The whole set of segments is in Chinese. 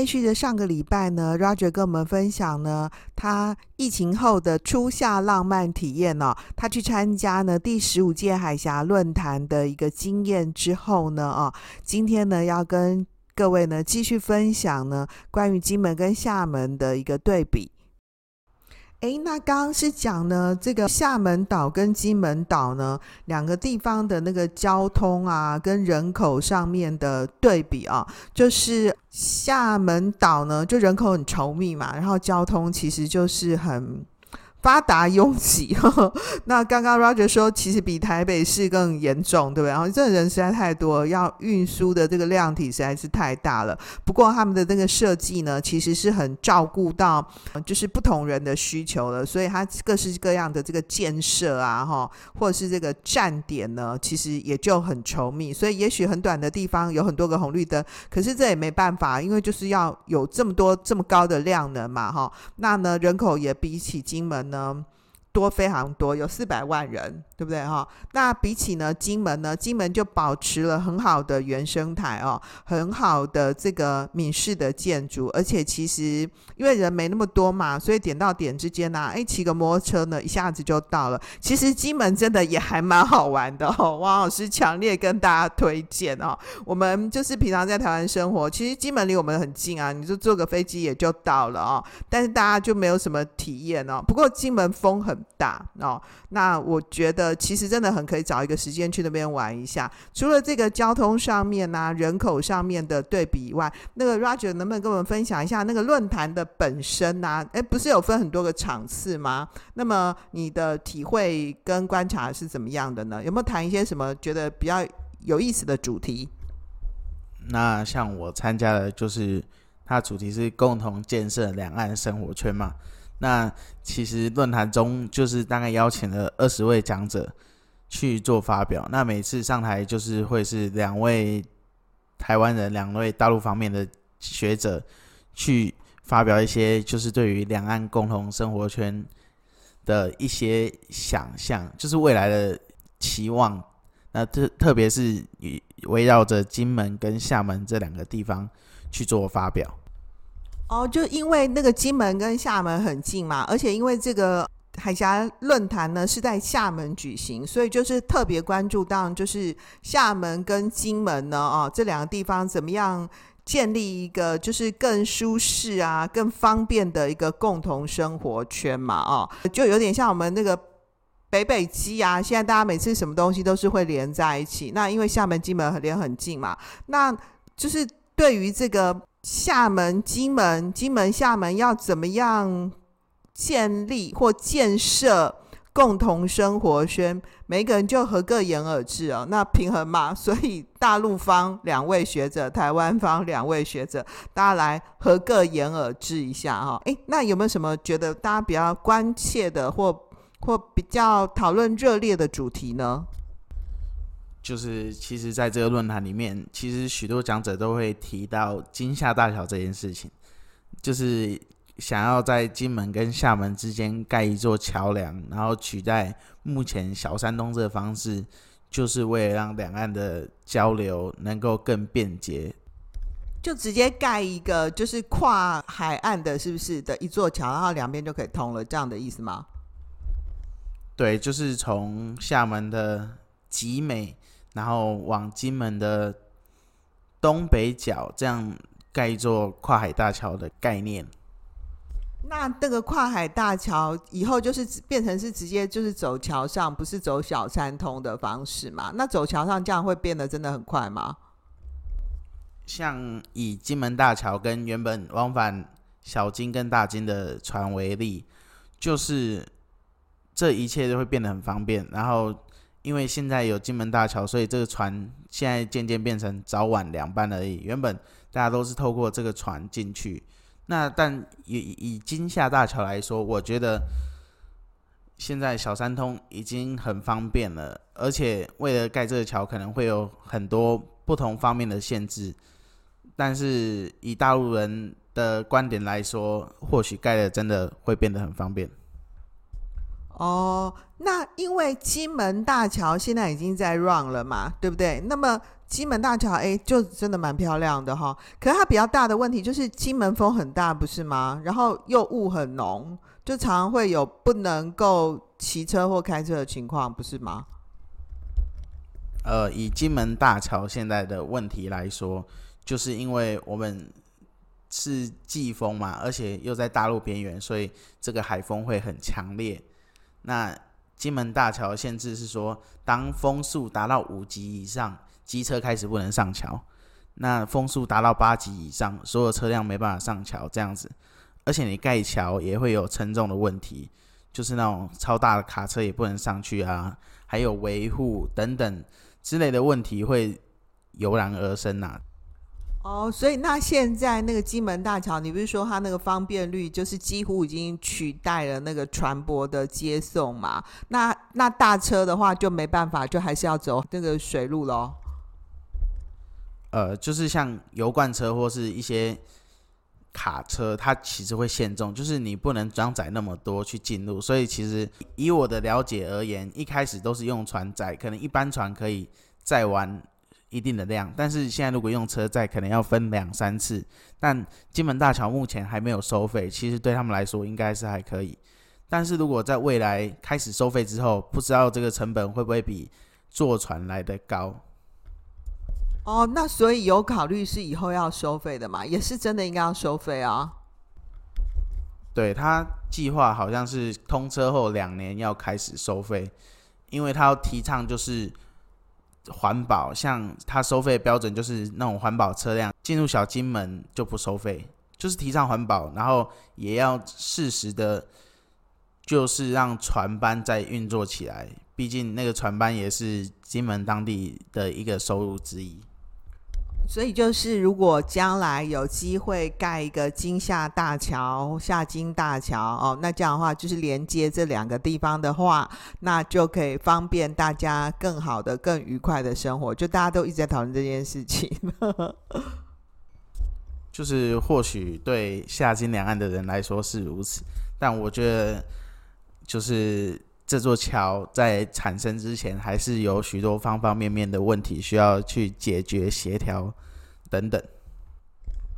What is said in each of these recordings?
延续着上个礼拜呢，Roger 跟我们分享呢，他疫情后的初夏浪漫体验哦，他去参加呢第十五届海峡论坛的一个经验之后呢，哦，今天呢要跟各位呢继续分享呢关于金门跟厦门的一个对比。哎，那刚刚是讲呢，这个厦门岛跟金门岛呢，两个地方的那个交通啊，跟人口上面的对比啊，就是厦门岛呢，就人口很稠密嘛，然后交通其实就是很。发达拥挤，那刚刚 Roger 说，其实比台北市更严重，对不对？然后这人实在太多，要运输的这个量体实在是太大了。不过他们的这个设计呢，其实是很照顾到就是不同人的需求了，所以它各式各样的这个建设啊，哈，或者是这个站点呢，其实也就很稠密。所以也许很短的地方有很多个红绿灯，可是这也没办法，因为就是要有这么多这么高的量能嘛，哈。那呢，人口也比起金门。呢，多非常多，有四百万人。对不对哈？那比起呢，金门呢，金门就保持了很好的原生态哦，很好的这个闽式的建筑，而且其实因为人没那么多嘛，所以点到点之间呢、啊，哎，骑个摩托车呢，一下子就到了。其实金门真的也还蛮好玩的哦，王老师强烈跟大家推荐哦。我们就是平常在台湾生活，其实金门离我们很近啊，你就坐个飞机也就到了哦。但是大家就没有什么体验哦。不过金门风很大哦，那我觉得。其实真的很可以找一个时间去那边玩一下。除了这个交通上面啊，人口上面的对比以外，那个 Roger 能不能跟我们分享一下那个论坛的本身啊？诶，不是有分很多个场次吗？那么你的体会跟观察是怎么样的呢？有没有谈一些什么觉得比较有意思的主题？那像我参加的就是它主题是共同建设两岸生活圈嘛。那其实论坛中就是大概邀请了二十位讲者去做发表。那每次上台就是会是两位台湾人，两位大陆方面的学者去发表一些就是对于两岸共同生活圈的一些想象，就是未来的期望。那特特别是围绕着金门跟厦门这两个地方去做发表。哦，就因为那个金门跟厦门很近嘛，而且因为这个海峡论坛呢是在厦门举行，所以就是特别关注到就是厦门跟金门呢，哦，这两个地方怎么样建立一个就是更舒适啊、更方便的一个共同生活圈嘛，哦，就有点像我们那个北北基啊，现在大家每次什么东西都是会连在一起，那因为厦门、金门连很近嘛，那就是对于这个。厦门、金门、金门、厦门要怎么样建立或建设共同生活圈？每个人就合个言而至哦。那平衡嘛，所以大陆方两位学者，台湾方两位学者，大家来合个言而至一下哈。诶，那有没有什么觉得大家比较关切的或或比较讨论热烈的主题呢？就是，其实，在这个论坛里面，其实许多讲者都会提到金厦大桥这件事情，就是想要在金门跟厦门之间盖一座桥梁，然后取代目前小山东这个方式，就是为了让两岸的交流能够更便捷，就直接盖一个就是跨海岸的，是不是的一座桥，然后两边就可以通了，这样的意思吗？对，就是从厦门的集美。然后往金门的东北角，这样盖一座跨海大桥的概念。那这个跨海大桥以后就是变成是直接就是走桥上，不是走小三通的方式嘛？那走桥上这样会变得真的很快吗？像以金门大桥跟原本往返小金跟大金的船为例，就是这一切都会变得很方便，然后。因为现在有金门大桥，所以这个船现在渐渐变成早晚两班而已。原本大家都是透过这个船进去，那但以以金厦大桥来说，我觉得现在小三通已经很方便了，而且为了盖这个桥，可能会有很多不同方面的限制。但是以大陆人的观点来说，或许盖的真的会变得很方便。哦，那因为金门大桥现在已经在 run 了嘛，对不对？那么金门大桥，哎，就真的蛮漂亮的哈。可是它比较大的问题就是金门风很大，不是吗？然后又雾很浓，就常常会有不能够骑车或开车的情况，不是吗？呃，以金门大桥现在的问题来说，就是因为我们是季风嘛，而且又在大陆边缘，所以这个海风会很强烈。那金门大桥限制是说，当风速达到五级以上，机车开始不能上桥；那风速达到八级以上，所有车辆没办法上桥，这样子。而且你盖桥也会有承重的问题，就是那种超大的卡车也不能上去啊，还有维护等等。之类的问题会油然而生呐、啊。哦，所以那现在那个金门大桥，你不是说它那个方便率就是几乎已经取代了那个船舶的接送嘛？那那大车的话就没办法，就还是要走那个水路喽。呃，就是像油罐车或是一些卡车，它其实会限重，就是你不能装载那么多去进入。所以其实以我的了解而言，一开始都是用船载，可能一般船可以载完一定的量，但是现在如果用车载，可能要分两三次。但金门大桥目前还没有收费，其实对他们来说应该是还可以。但是如果在未来开始收费之后，不知道这个成本会不会比坐船来的高？哦，那所以有考虑是以后要收费的嘛？也是真的应该要收费啊？对，他计划好像是通车后两年要开始收费，因为他要提倡就是。环保，像它收费标准就是那种环保车辆进入小金门就不收费，就是提倡环保，然后也要适时的，就是让船班再运作起来，毕竟那个船班也是金门当地的一个收入之一。所以就是，如果将来有机会盖一个金厦大桥、厦金大桥哦，那这样的话就是连接这两个地方的话，那就可以方便大家更好的、更愉快的生活。就大家都一直在讨论这件事情，就是或许对厦金两岸的人来说是如此，但我觉得就是这座桥在产生之前，还是有许多方方面面的问题需要去解决、协调。等等，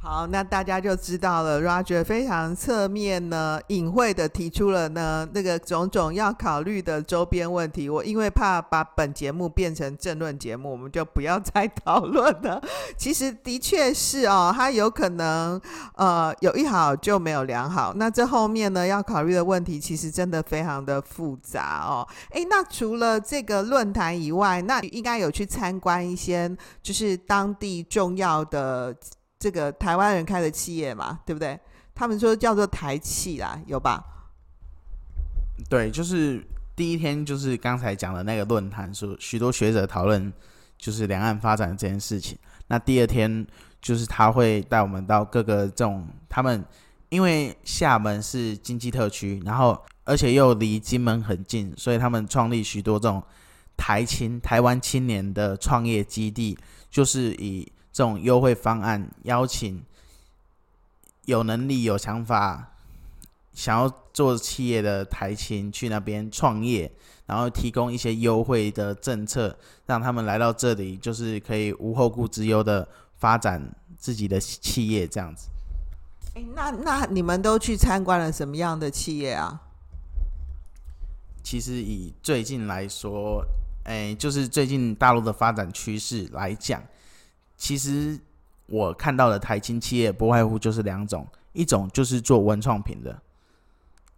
好，那大家就知道了。Roger 非常侧面呢，隐晦的提出了呢那个种种要考虑的周边问题。我因为怕把本节目变成政论节目，我们就不要再 讨论了。其实的确是哦，它有可能呃有一好就没有两好。那这后面呢要考虑的问题，其实真的非常的复杂哦。诶，那除了这个论坛以外，那应该有去参观一些就是当地重要的这个台湾人开的企业嘛，对不对？他们说叫做台企啦，有吧？对，就是第一天就是刚才讲的那个论坛，说许多学者讨论就是两岸发展这件事情。那第二天就是他会带我们到各个这种他们，因为厦门是经济特区，然后而且又离金门很近，所以他们创立许多这种台青台湾青年的创业基地，就是以。这种优惠方案，邀请有能力、有想法、想要做企业的台青去那边创业，然后提供一些优惠的政策，让他们来到这里，就是可以无后顾之忧的发展自己的企业，这样子。诶，那那你们都去参观了什么样的企业啊？其实以最近来说，诶，就是最近大陆的发展趋势来讲。其实我看到的台青企业不外乎就是两种，一种就是做文创品的，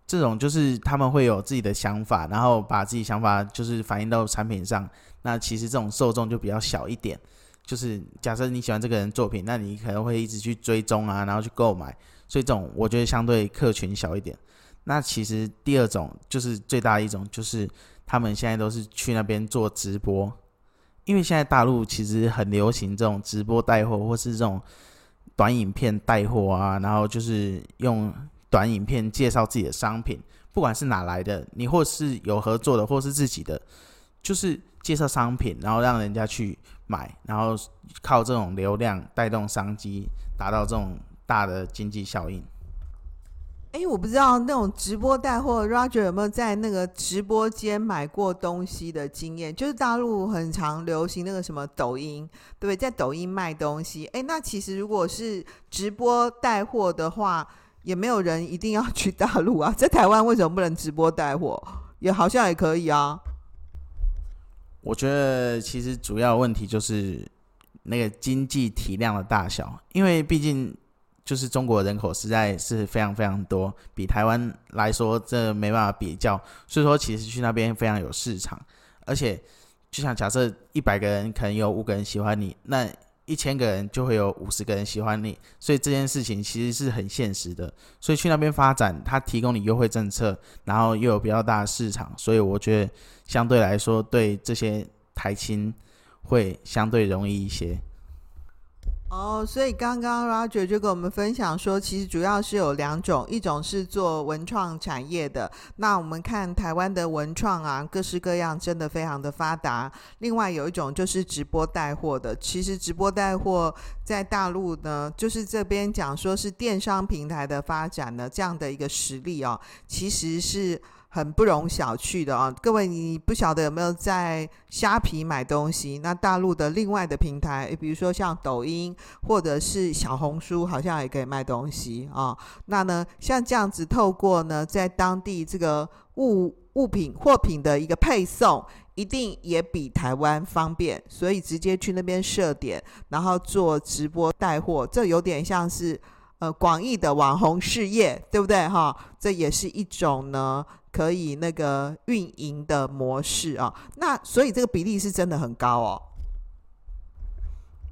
这种就是他们会有自己的想法，然后把自己想法就是反映到产品上。那其实这种受众就比较小一点，就是假设你喜欢这个人作品，那你可能会一直去追踪啊，然后去购买，所以这种我觉得相对客群小一点。那其实第二种就是最大的一种，就是他们现在都是去那边做直播。因为现在大陆其实很流行这种直播带货，或是这种短影片带货啊，然后就是用短影片介绍自己的商品，不管是哪来的，你或是有合作的，或是自己的，就是介绍商品，然后让人家去买，然后靠这种流量带动商机，达到这种大的经济效应。哎，我不知道那种直播带货，Roger 有没有在那个直播间买过东西的经验？就是大陆很常流行那个什么抖音，对不对？在抖音卖东西。哎，那其实如果是直播带货的话，也没有人一定要去大陆啊。在台湾为什么不能直播带货？也好像也可以啊。我觉得其实主要问题就是那个经济体量的大小，因为毕竟。就是中国人口实在是非常非常多，比台湾来说这没办法比较，所以说其实去那边非常有市场，而且就像假设一百个人可能有五个人喜欢你，那一千个人就会有五十个人喜欢你，所以这件事情其实是很现实的，所以去那边发展，它提供你优惠政策，然后又有比较大的市场，所以我觉得相对来说对这些台青会相对容易一些。哦，所以刚刚 Roger 就跟我们分享说，其实主要是有两种，一种是做文创产业的，那我们看台湾的文创啊，各式各样，真的非常的发达。另外有一种就是直播带货的，其实直播带货在大陆呢，就是这边讲说是电商平台的发展呢，这样的一个实力哦，其实是。很不容小觑的啊！各位，你不晓得有没有在虾皮买东西？那大陆的另外的平台，比如说像抖音或者是小红书，好像也可以卖东西啊。那呢，像这样子，透过呢，在当地这个物物品货品的一个配送，一定也比台湾方便，所以直接去那边设点，然后做直播带货，这有点像是呃广义的网红事业，对不对哈？这也是一种呢。可以那个运营的模式啊，那所以这个比例是真的很高哦，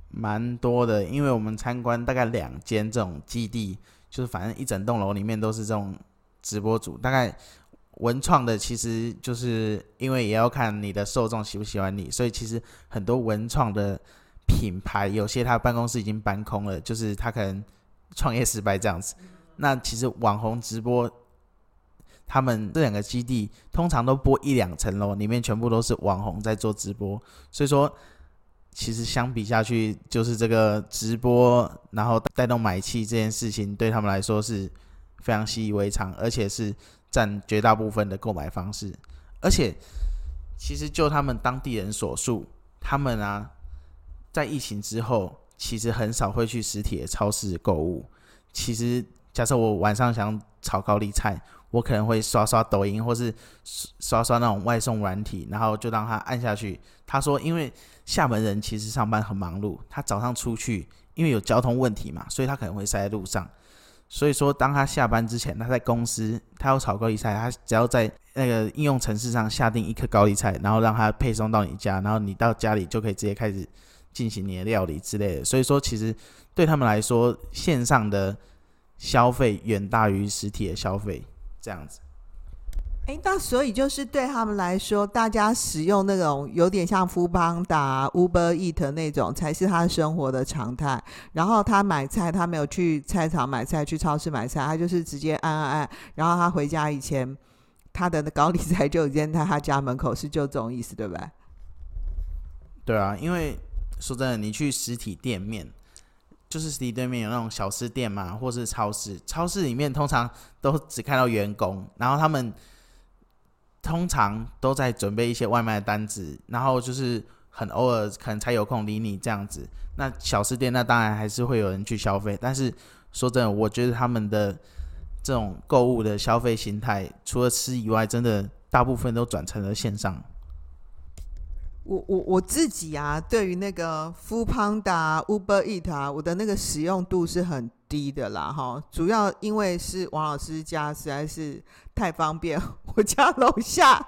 蛮多的。因为我们参观大概两间这种基地，就是反正一整栋楼里面都是这种直播组。大概文创的，其实就是因为也要看你的受众喜不喜欢你，所以其实很多文创的品牌，有些他办公室已经搬空了，就是他可能创业失败这样子。那其实网红直播。他们这两个基地通常都播一两层楼，里面全部都是网红在做直播，所以说其实相比下去，就是这个直播然后带动买气这件事情，对他们来说是非常习以为常，而且是占绝大部分的购买方式。而且其实就他们当地人所述，他们啊在疫情之后，其实很少会去实体的超市购物。其实假设我晚上想炒高丽菜。我可能会刷刷抖音，或是刷刷那种外送软体，然后就让他按下去。他说，因为厦门人其实上班很忙碌，他早上出去，因为有交通问题嘛，所以他可能会塞在路上。所以说，当他下班之前，他在公司，他要炒高丽菜，他只要在那个应用程式上下订一颗高丽菜，然后让他配送到你家，然后你到家里就可以直接开始进行你的料理之类的。所以说，其实对他们来说，线上的消费远大于实体的消费。这样子，哎，那所以就是对他们来说，大家使用那种有点像 Foodpanda、Uber Eat 那种，才是他生活的常态。然后他买菜，他没有去菜场买菜，去超市买菜，他就是直接按按按。然后他回家以前，他的高丽菜就已经在他家门口，是就这种意思，对不对？对啊，因为说真的，你去实体店面。就是实体对面有那种小吃店嘛，或是超市。超市里面通常都只看到员工，然后他们通常都在准备一些外卖单子，然后就是很偶尔可能才有空理你这样子。那小吃店那当然还是会有人去消费，但是说真的，我觉得他们的这种购物的消费形态，除了吃以外，真的大部分都转成了线上。我我我自己啊，对于那个 f o o p a n d a、Uber Eat 啊，我的那个使用度是很低的啦，哈。主要因为是王老师家实在是太方便，我家楼下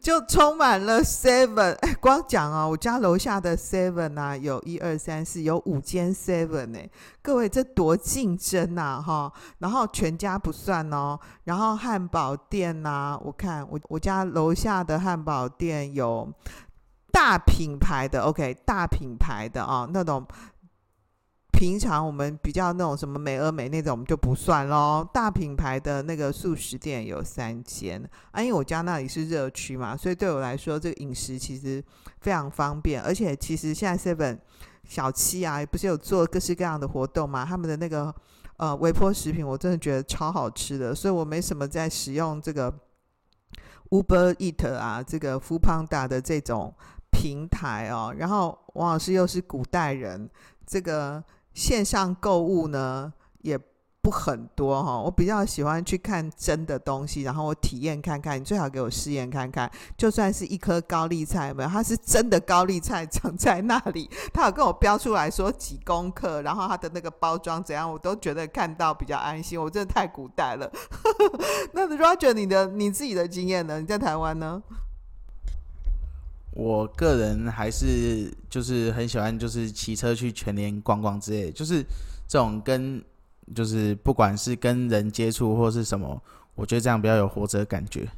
就充满了 Seven。哎，光讲啊，我家楼下的 Seven 啊，有一二三四，有五间 Seven 呢。各位这多竞争呐，哈。然后全家不算哦，然后汉堡店呐、我看我我家楼下的汉堡店有。大品牌的 OK，大品牌的啊，那种平常我们比较那种什么美而美那种，我们就不算咯。大品牌的那个速食店有三间啊，因为我家那里是热区嘛，所以对我来说，这个饮食其实非常方便。而且其实现在 Seven 小七啊，不是有做各式各样的活动嘛？他们的那个呃微波食品，我真的觉得超好吃的，所以我没什么在使用这个 Uber Eat 啊，这个 Foodpanda 的这种平台哦。然后王老师又是古代人，这个线上购物呢也。不很多哈，我比较喜欢去看真的东西，然后我体验看看。你最好给我试验看看，就算是一颗高丽菜，没有，它是真的高丽菜长在那里，他有跟我标出来说几公克，然后它的那个包装怎样，我都觉得看到比较安心。我真的太古代了。那 Roger，你的你自己的经验呢？你在台湾呢？我个人还是就是很喜欢，就是骑车去全年逛逛之类，就是这种跟。就是不管是跟人接触或是什么，我觉得这样比较有活着的感觉。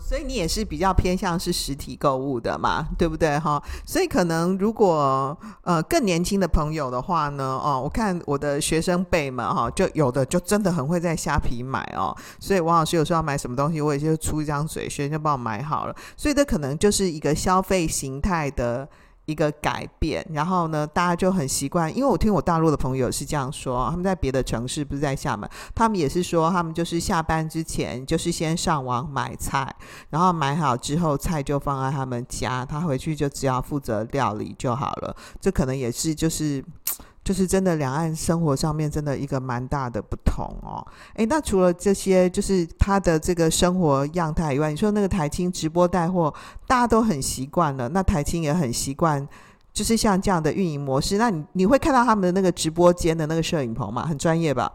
所以你也是比较偏向是实体购物的嘛，对不对哈？所以可能如果呃更年轻的朋友的话呢，哦，我看我的学生辈们哈，就有的就真的很会在虾皮买哦。所以王老师有时候要买什么东西，我也就出一张嘴，学生就帮我买好了。所以这可能就是一个消费形态的。一个改变，然后呢，大家就很习惯。因为我听我大陆的朋友是这样说，他们在别的城市，不是在厦门，他们也是说，他们就是下班之前，就是先上网买菜，然后买好之后，菜就放在他们家，他回去就只要负责料理就好了。这可能也是就是。就是真的，两岸生活上面真的一个蛮大的不同哦。诶，那除了这些，就是他的这个生活样态以外，你说那个台青直播带货，大家都很习惯了。那台青也很习惯，就是像这样的运营模式。那你你会看到他们的那个直播间的那个摄影棚吗？很专业吧？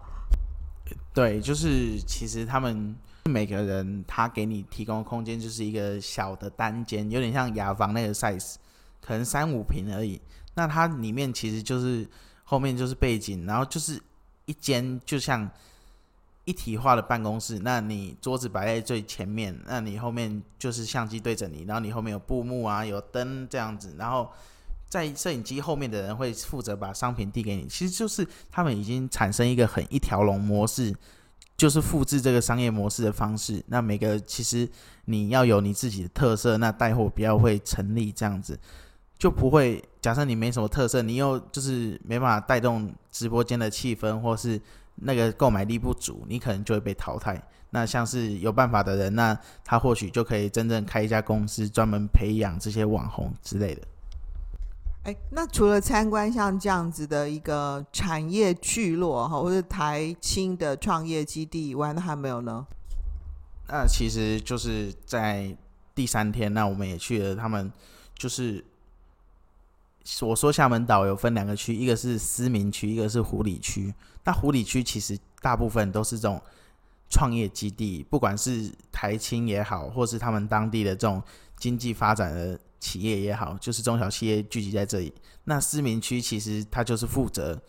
对，就是其实他们每个人他给你提供的空间就是一个小的单间，有点像雅房那个 size，可能三五平而已。那它里面其实就是。后面就是背景，然后就是一间就像一体化的办公室。那你桌子摆在最前面，那你后面就是相机对着你，然后你后面有布幕啊，有灯这样子。然后在摄影机后面的人会负责把商品递给你。其实就是他们已经产生一个很一条龙模式，就是复制这个商业模式的方式。那每个其实你要有你自己的特色，那带货比较会成立这样子。就不会，假设你没什么特色，你又就是没办法带动直播间的气氛，或是那个购买力不足，你可能就会被淘汰。那像是有办法的人，那他或许就可以真正开一家公司，专门培养这些网红之类的。哎，那除了参观像这样子的一个产业聚落哈，或者台青的创业基地以外，那还没有呢？那其实就是在第三天，那我们也去了，他们就是。我说厦门岛有分两个区，一个是思明区，一个是湖里区。那湖里区其实大部分都是这种创业基地，不管是台青也好，或是他们当地的这种经济发展的企业也好，就是中小企业聚集在这里。那思明区其实它就是负责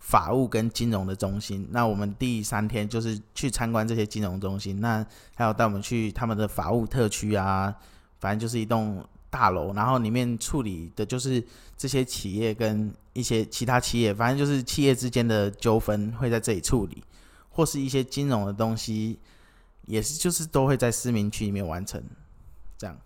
法务跟金融的中心。那我们第三天就是去参观这些金融中心，那还有带我们去他们的法务特区啊，反正就是一栋。大楼，然后里面处理的就是这些企业跟一些其他企业，反正就是企业之间的纠纷会在这里处理，或是一些金融的东西，也是就是都会在市民区里面完成，这样。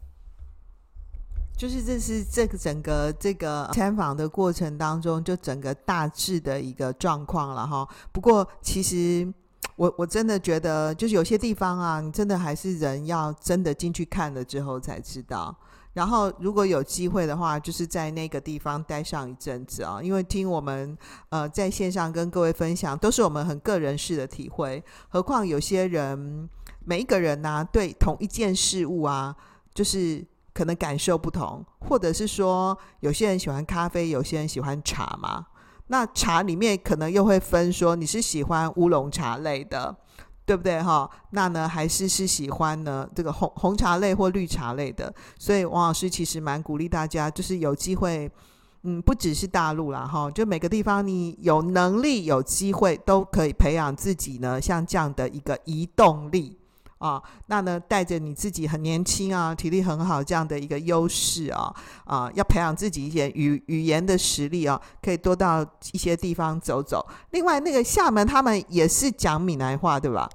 就是这是这个整个这个参访的过程当中，就整个大致的一个状况了哈。不过其实 我我真的觉得，就是有些地方啊，你真的还是人要真的进去看了之后才知道。然后，如果有机会的话，就是在那个地方待上一阵子啊，因为听我们呃在线上跟各位分享，都是我们很个人式的体会。何况有些人，每一个人呢、啊，对同一件事物啊，就是可能感受不同，或者是说，有些人喜欢咖啡，有些人喜欢茶嘛。那茶里面可能又会分说，你是喜欢乌龙茶类的。对不对哈？那呢，还是是喜欢呢这个红红茶类或绿茶类的。所以王老师其实蛮鼓励大家，就是有机会，嗯，不只是大陆啦哈，就每个地方你有能力有机会都可以培养自己呢，像这样的一个移动力啊。那呢，带着你自己很年轻啊，体力很好这样的一个优势啊啊，要培养自己一些语语言的实力啊，可以多到一些地方走走。另外，那个厦门他们也是讲闽南话，对吧？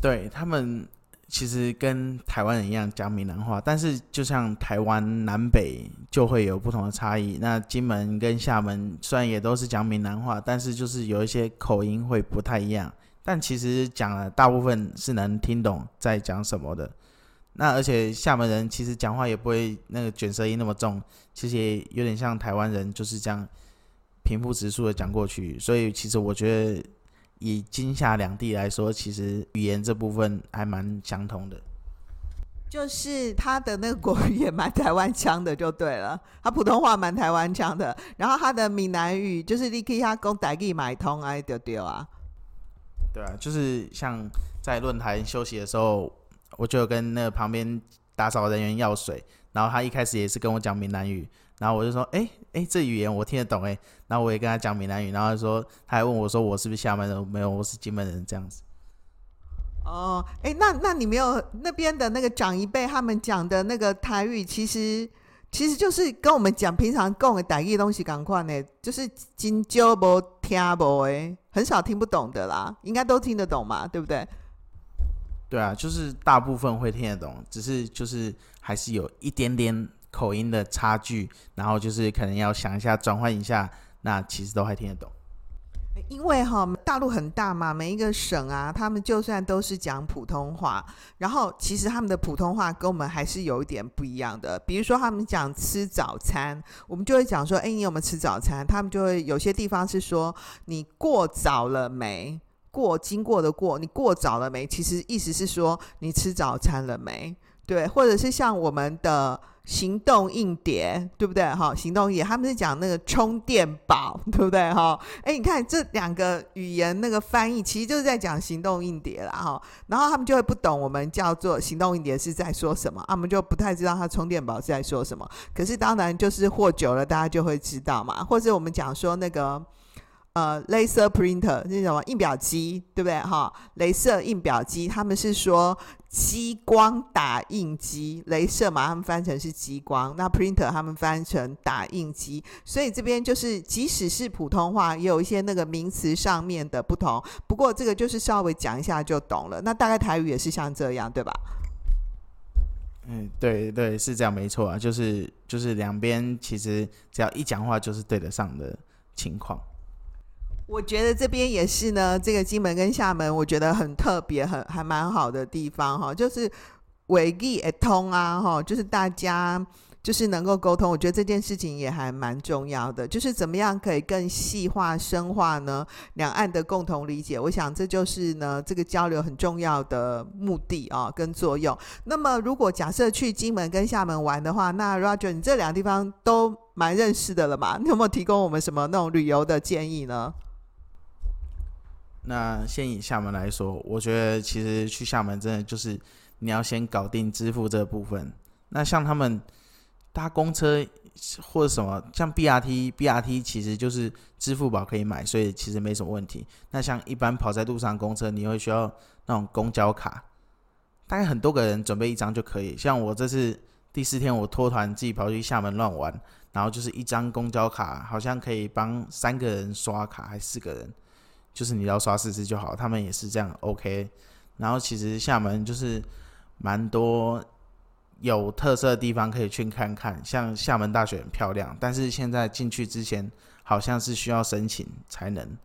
对他们，其实跟台湾人一样讲闽南话，但是就像台湾南北就会有不同的差异。那金门跟厦门虽然也都是讲闽南话，但是就是有一些口音会不太一样。但其实讲了大部分是能听懂在讲什么的。那而且厦门人其实讲话也不会那个卷舌音那么重，其实也有点像台湾人就是这样平铺直述的讲过去。所以其实我觉得。以金厦两地来说，其实语言这部分还蛮相通的，就是他的那个国语也蛮台湾腔的，就对了。他普通话蛮台湾腔的，然后他的闽南语就是你可以他讲台语买通啊，对对啊。对啊，就是像在论坛休息的时候，我就跟那旁边打扫人员要水，然后他一开始也是跟我讲闽南语。然后我就说，哎哎，这语言我听得懂哎。然后我也跟他讲闽南语，然后他说，他还问我说，我是不是厦门人？没有，我是金门人这样子。哦，哎，那那你没有那边的那个长一辈他们讲的那个台语，其实其实就是跟我们讲平常讲的台语东西赶快呢，就是真少无听无诶，很少听不懂的啦，应该都听得懂嘛，对不对？对啊，就是大部分会听得懂，只是就是还是有一点点。口音的差距，然后就是可能要想一下转换一下，那其实都还听得懂。因为哈，大陆很大嘛，每一个省啊，他们就算都是讲普通话，然后其实他们的普通话跟我们还是有一点不一样的。比如说他们讲吃早餐，我们就会讲说，哎，你有没有吃早餐？他们就会有些地方是说你过早了没？过经过的过，你过早了没？其实意思是说你吃早餐了没？对，或者是像我们的。行动硬碟，对不对？哈，行动硬碟，他们是讲那个充电宝，对不对？哈，哎，你看这两个语言那个翻译，其实就是在讲行动硬碟啦。哈。然后他们就会不懂我们叫做行动硬碟是在说什么，他们就不太知道它充电宝是在说什么。可是当然就是货久了，大家就会知道嘛。或者我们讲说那个。呃，laser printer 是什么？印表机，对不对？哈，镭射印表机，他们是说激光打印机，镭射嘛，他们翻成是激光，那 printer 他们翻成打印机，所以这边就是即使是普通话，也有一些那个名词上面的不同。不过这个就是稍微讲一下就懂了。那大概台语也是像这样，对吧？嗯，对对，是这样，没错啊，就是就是两边其实只要一讲话就是对得上的情况。我觉得这边也是呢，这个金门跟厦门，我觉得很特别，很还蛮好的地方哈，就是维语会通啊哈，就是大家就是能够沟通，我觉得这件事情也还蛮重要的，就是怎么样可以更细化、深化呢？两岸的共同理解，我想这就是呢这个交流很重要的目的啊跟作用。那么如果假设去金门跟厦门玩的话，那 Roger 你这两个地方都蛮认识的了嘛？你有没有提供我们什么那种旅游的建议呢？那先以厦门来说，我觉得其实去厦门真的就是你要先搞定支付这部分。那像他们搭公车或者什么，像 BRT，BRT 其实就是支付宝可以买，所以其实没什么问题。那像一般跑在路上公车，你会需要那种公交卡，大概很多个人准备一张就可以。像我这次第四天，我脱团自己跑去厦门乱玩，然后就是一张公交卡，好像可以帮三个人刷卡，还是四个人。就是你要刷四次就好，他们也是这样 OK。然后其实厦门就是蛮多有特色的地方可以去看看，像厦门大学很漂亮，但是现在进去之前好像是需要申请才能。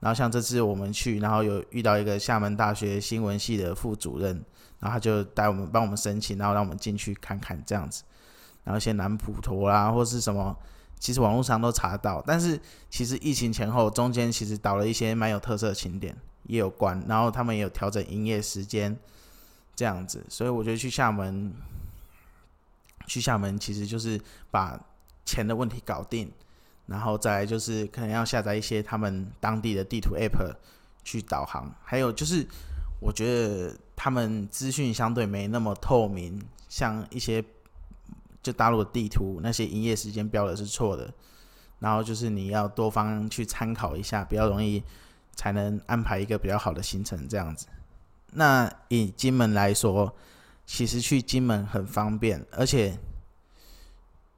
然后像这次我们去，然后有遇到一个厦门大学新闻系的副主任，然后他就带我们帮我们申请，然后让我们进去看看这样子。然后一些南普陀啦，或是什么。其实网络上都查得到，但是其实疫情前后中间其实导了一些蛮有特色的景点也有关，然后他们也有调整营业时间这样子，所以我觉得去厦门，去厦门其实就是把钱的问题搞定，然后再来就是可能要下载一些他们当地的地图 App 去导航，还有就是我觉得他们资讯相对没那么透明，像一些。就大陆的地图那些营业时间标的是错的，然后就是你要多方去参考一下，比较容易才能安排一个比较好的行程这样子。那以金门来说，其实去金门很方便，而且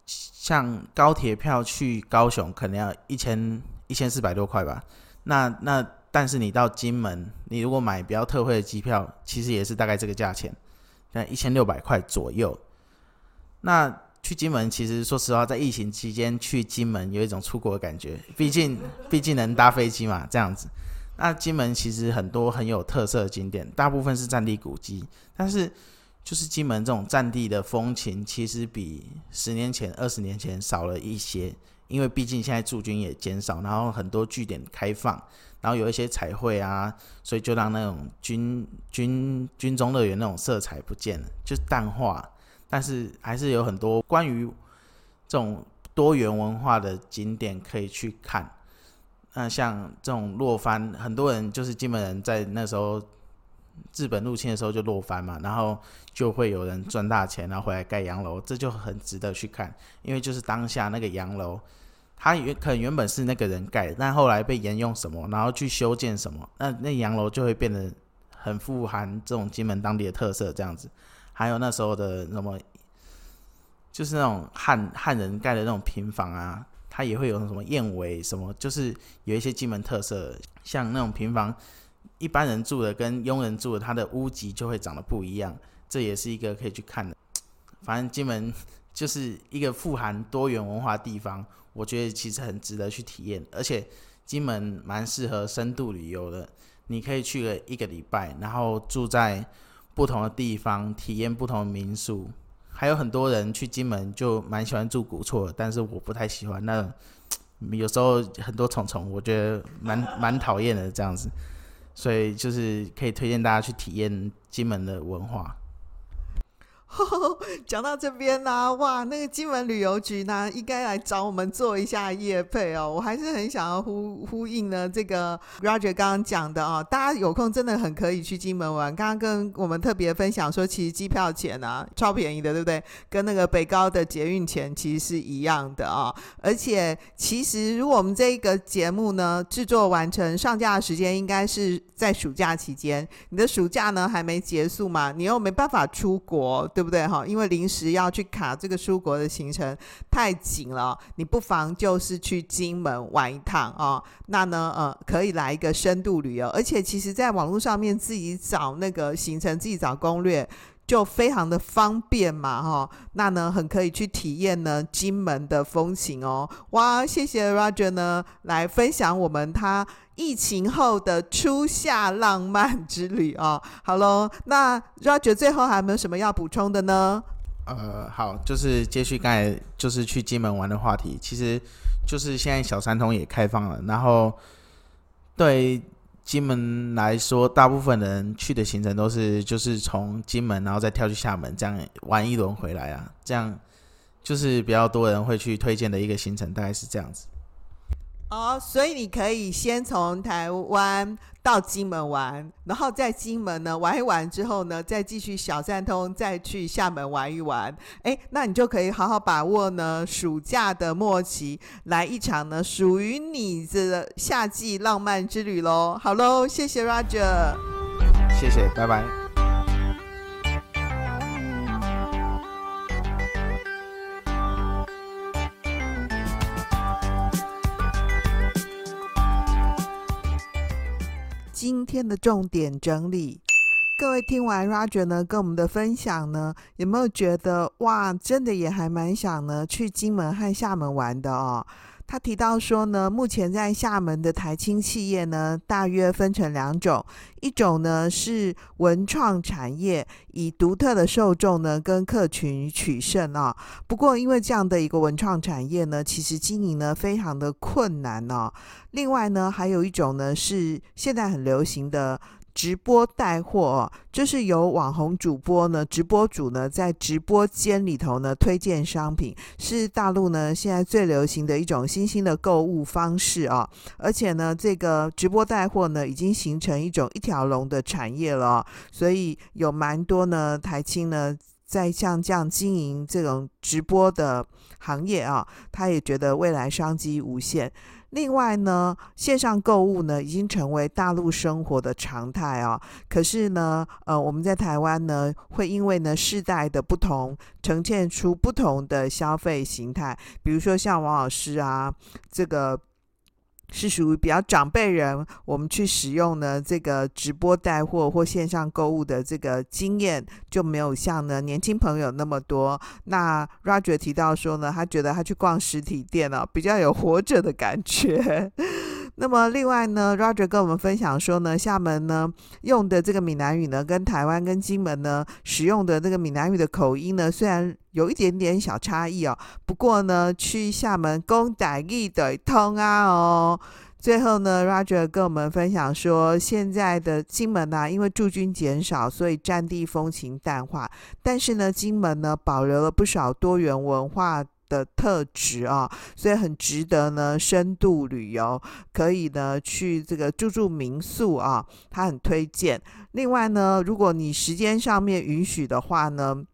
像高铁票去高雄可能要一千一千四百多块吧。那那但是你到金门，你如果买比较特惠的机票，其实也是大概这个价钱，在一千六百块左右。那去金门，其实说实话，在疫情期间去金门有一种出国的感觉，毕竟 毕竟能搭飞机嘛，这样子。那金门其实很多很有特色的景点，大部分是战地古迹，但是就是金门这种战地的风情，其实比十年前、二十年前少了一些。因为毕竟现在驻军也减少，然后很多据点开放，然后有一些彩绘啊，所以就让那种军军军中乐园那种色彩不见了，就淡化。但是还是有很多关于这种多元文化的景点可以去看。那像这种落帆，很多人就是金门人在那时候日本入侵的时候就落帆嘛，然后就会有人赚大钱，然后回来盖洋楼，这就很值得去看。因为就是当下那个洋楼。它原可能原本是那个人盖，但后来被沿用什么，然后去修建什么，那那洋楼就会变得很富含这种金门当地的特色这样子。还有那时候的什么，就是那种汉汉人盖的那种平房啊，它也会有什么燕尾什么，就是有一些金门特色，像那种平房，一般人住的跟佣人住的，它的屋脊就会长得不一样，这也是一个可以去看的。反正金门 就是一个富含多元文化的地方。我觉得其实很值得去体验，而且金门蛮适合深度旅游的。你可以去个一个礼拜，然后住在不同的地方，体验不同的民宿。还有很多人去金门就蛮喜欢住古厝，但是我不太喜欢。那有时候很多虫虫，我觉得蛮蛮讨厌的这样子。所以就是可以推荐大家去体验金门的文化。讲到这边呢、哇，那个金门旅游局呢，应该来找我们做一下业配哦。我还是很想要呼呼应呢，这个 Roger 刚刚讲的哦，大家有空真的很可以去金门玩。刚刚跟我们特别分享说，其实机票钱啊超便宜的，对不对？跟那个北高的捷运钱其实是一样的啊、而且其实如果我们这一个节目呢制作完成上架的时间，应该是在暑假期间。你的暑假呢还没结束嘛？你又没办法出国，对不对哈？因为临时要去卡这个出国的行程太紧了，你不妨就是去金门玩一趟啊。那呢，呃，可以来一个深度旅游，而且其实在网络上面自己找那个行程，自己找攻略。就非常的方便嘛，哈，那呢很可以去体验呢金门的风情哦，哇，谢谢 Roger 呢来分享我们他疫情后的初夏浪漫之旅哦。好喽，那 Roger 最后还有没有什么要补充的呢？呃，好，就是接续刚才就是去金门玩的话题，其实就是现在小三通也开放了，然后对。金门来说，大部分人去的行程都是就是从金门，然后再跳去厦门，这样玩一轮回来啊。这样就是比较多人会去推荐的一个行程，大概是这样子。哦，所以你可以先从台湾到金门玩，然后在金门呢玩一玩之后呢，再继续小三通，再去厦门玩一玩。哎，那你就可以好好把握呢暑假的末期，来一场呢属于你的夏季浪漫之旅喽。好喽，谢谢 Roger，谢谢，拜拜。今天的重点整理，各位听完 Roger 呢跟我们的分享呢，有没有觉得哇，真的也还蛮想呢去金门和厦门玩的哦？他提到说呢，目前在厦门的台青企业呢，大约分成两种，一种呢是文创产业，以独特的受众呢跟客群取胜啊。不过因为这样的一个文创产业呢，其实经营呢非常的困难哦。另外呢，还有一种呢是现在很流行的。直播带货，哦就是由网红主播呢、直播主呢，在直播间里头呢推荐商品，是大陆呢现在最流行的一种新兴的购物方式啊！而且呢，这个直播带货呢，已经形成一种一条龙的产业了，所以有蛮多呢台青呢在像这样经营这种直播的行业啊，他也觉得未来商机无限。另外呢，线上购物呢已经成为大陆生活的常态啊。可是呢，呃，我们在台湾呢，会因为呢世代的不同，呈现出不同的消费形态。比如说像王老师啊，这个是属于比较长辈人，我们去使用呢这个直播带货或线上购物的这个经验就没有像呢年轻朋友那么多。那 Roger 提到说呢，他觉得他去逛实体店呢、啊，比较有活着的感觉。那么另外呢，Roger 跟我们分享说呢，厦门呢用的这个闽南语呢，跟台湾跟金门呢使用的这个闽南语的口音呢，虽然有一点点小差异哦，不过呢，去厦门讲台语的通啊哦。最后呢，Roger 跟我们分享说，现在的金门呢、因为驻军减少，所以战地风情淡化，但是呢，金门呢保留了不少多元文化。的特质啊，所以很值得呢深度旅游，可以呢去这个住住民宿啊，他很推荐。另外呢，如果你时间上面允许的话呢。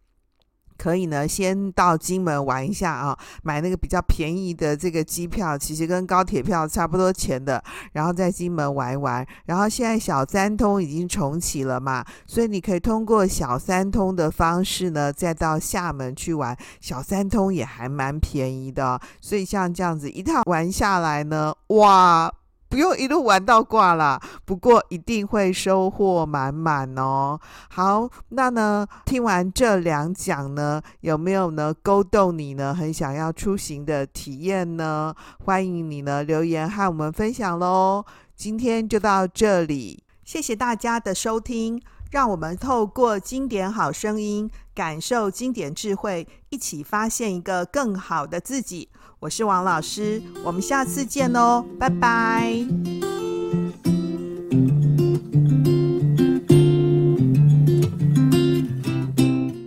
可以呢，先到金门玩一下啊，买那个比较便宜的这个机票，其实跟高铁票差不多钱的，然后在金门玩一玩。然后现在小三通已经重启了嘛，所以你可以通过小三通的方式呢，再到厦门去玩。小三通也还蛮便宜的，所以像这样子一趟玩下来呢，哇！不用一路玩到挂啦，不过一定会收获满满哦。好，那呢，听完这两讲呢，有没有呢勾动你呢很想要出行的体验呢？欢迎你呢留言和我们分享喽。今天就到这里，谢谢大家的收听，让我们透过经典好声音，感受经典智慧，一起发现一个更好的自己。我是王老师我们下次见哦拜拜。